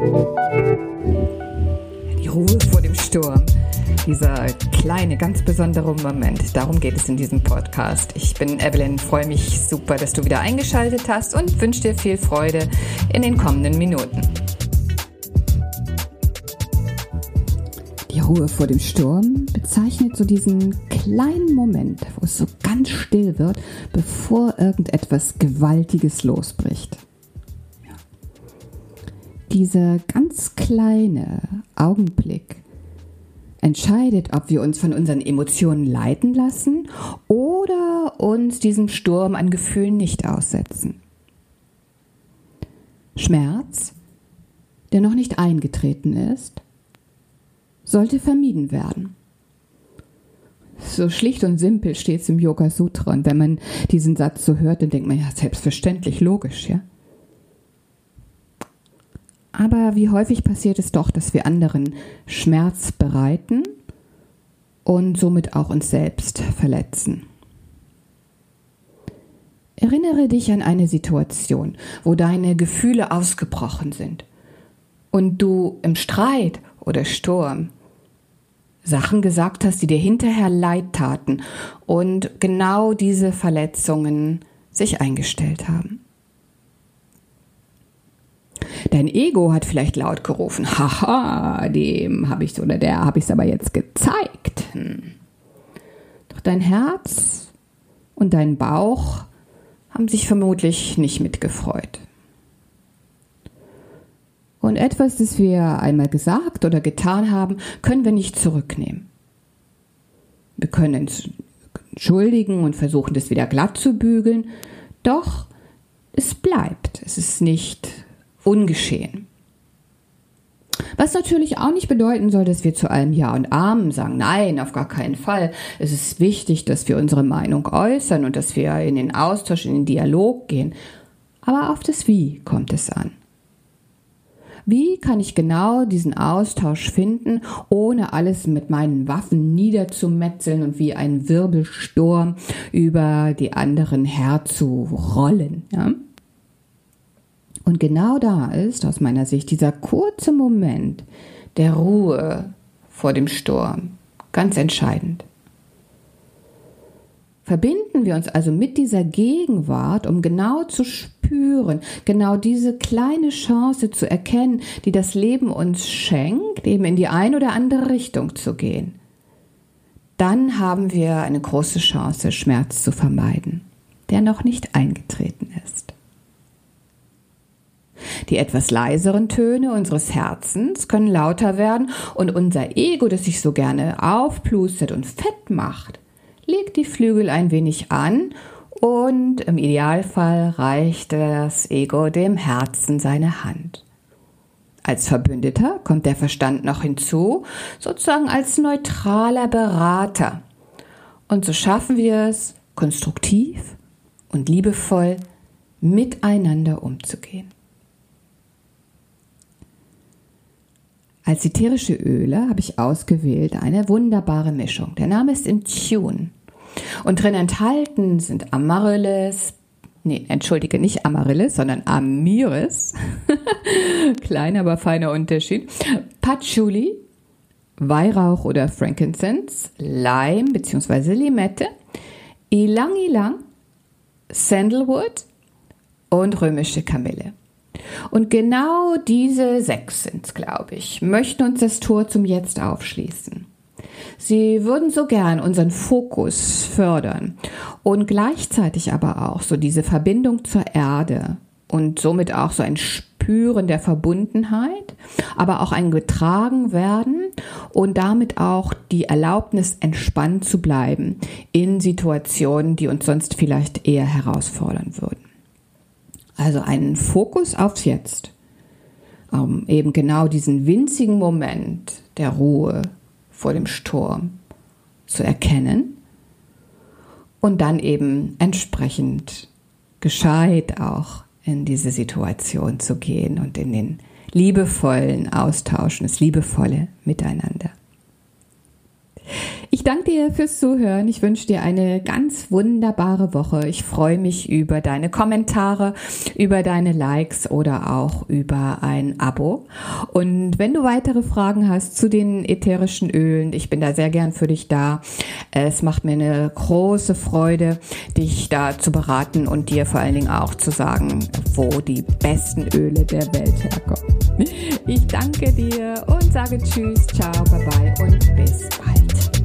Die Ruhe vor dem Sturm. Dieser kleine, ganz besondere Moment. Darum geht es in diesem Podcast. Ich bin Evelyn, freue mich super, dass du wieder eingeschaltet hast und wünsche dir viel Freude in den kommenden Minuten. Die Ruhe vor dem Sturm bezeichnet so diesen kleinen Moment, wo es so ganz still wird, bevor irgendetwas Gewaltiges losbricht. Dieser ganz kleine Augenblick entscheidet, ob wir uns von unseren Emotionen leiten lassen oder uns diesem Sturm an Gefühlen nicht aussetzen. Schmerz, der noch nicht eingetreten ist, sollte vermieden werden. So schlicht und simpel steht es im Yoga Sutra und wenn man diesen Satz so hört, dann denkt man ja selbstverständlich logisch, ja. Aber wie häufig passiert es doch, dass wir anderen Schmerz bereiten und somit auch uns selbst verletzen. Erinnere dich an eine Situation, wo deine Gefühle ausgebrochen sind und du im Streit oder Sturm Sachen gesagt hast, die dir hinterher leid taten und genau diese Verletzungen sich eingestellt haben. Dein Ego hat vielleicht laut gerufen, haha, dem habe ich oder der habe ich es aber jetzt gezeigt. Hm. Doch dein Herz und dein Bauch haben sich vermutlich nicht mitgefreut. Und etwas, das wir einmal gesagt oder getan haben, können wir nicht zurücknehmen. Wir können uns entschuldigen und versuchen, das wieder glatt zu bügeln, doch es bleibt. Es ist nicht ungeschehen. Was natürlich auch nicht bedeuten soll, dass wir zu allem Ja und Amen sagen. Nein, auf gar keinen Fall. Es ist wichtig, dass wir unsere Meinung äußern und dass wir in den Austausch, in den Dialog gehen. Aber auf das Wie kommt es an. Wie kann ich genau diesen Austausch finden, ohne alles mit meinen Waffen niederzumetzeln und wie ein Wirbelsturm über die anderen herzurollen? Ja? Und genau da ist aus meiner Sicht dieser kurze Moment der Ruhe vor dem Sturm ganz entscheidend. Verbinden wir uns also mit dieser Gegenwart, um genau zu spüren, genau diese kleine Chance zu erkennen, die das Leben uns schenkt, eben in die eine oder andere Richtung zu gehen. Dann haben wir eine große Chance, Schmerz zu vermeiden, der noch nicht eingetreten ist. Die etwas leiseren Töne unseres Herzens können lauter werden und unser Ego, das sich so gerne aufplustert und fett macht, legt die Flügel ein wenig an und im Idealfall reicht das Ego dem Herzen seine Hand. Als Verbündeter kommt der Verstand noch hinzu, sozusagen als neutraler Berater. Und so schaffen wir es, konstruktiv und liebevoll miteinander umzugehen. Als ätherische Öle habe ich ausgewählt eine wunderbare Mischung. Der Name ist in Tune. Und drin enthalten sind Amaryllis, nee, entschuldige, nicht Amaryllis, sondern Amiris. Kleiner, aber feiner Unterschied. Patchouli, Weihrauch oder Frankincense, Leim bzw. Limette, Ilang Ilang, Sandalwood und römische Kamille. Und genau diese sechs sind glaube ich, möchten uns das Tor zum Jetzt aufschließen. Sie würden so gern unseren Fokus fördern und gleichzeitig aber auch so diese Verbindung zur Erde und somit auch so ein Spüren der Verbundenheit, aber auch ein getragen werden und damit auch die Erlaubnis entspannt zu bleiben in Situationen, die uns sonst vielleicht eher herausfordern würden. Also einen Fokus aufs Jetzt. Um eben genau diesen winzigen Moment der Ruhe vor dem Sturm zu erkennen und dann eben entsprechend gescheit auch in diese Situation zu gehen und in den liebevollen Austausch, das liebevolle Miteinander. Ich danke dir fürs Zuhören. Ich wünsche dir eine ganz wunderbare Woche. Ich freue mich über deine Kommentare, über deine Likes oder auch über ein Abo. Und wenn du weitere Fragen hast zu den ätherischen Ölen, ich bin da sehr gern für dich da. Es macht mir eine große Freude, dich da zu beraten und dir vor allen Dingen auch zu sagen, wo die besten Öle der Welt herkommen. Ich danke dir und sage Tschüss, ciao, bye bye und bis bald.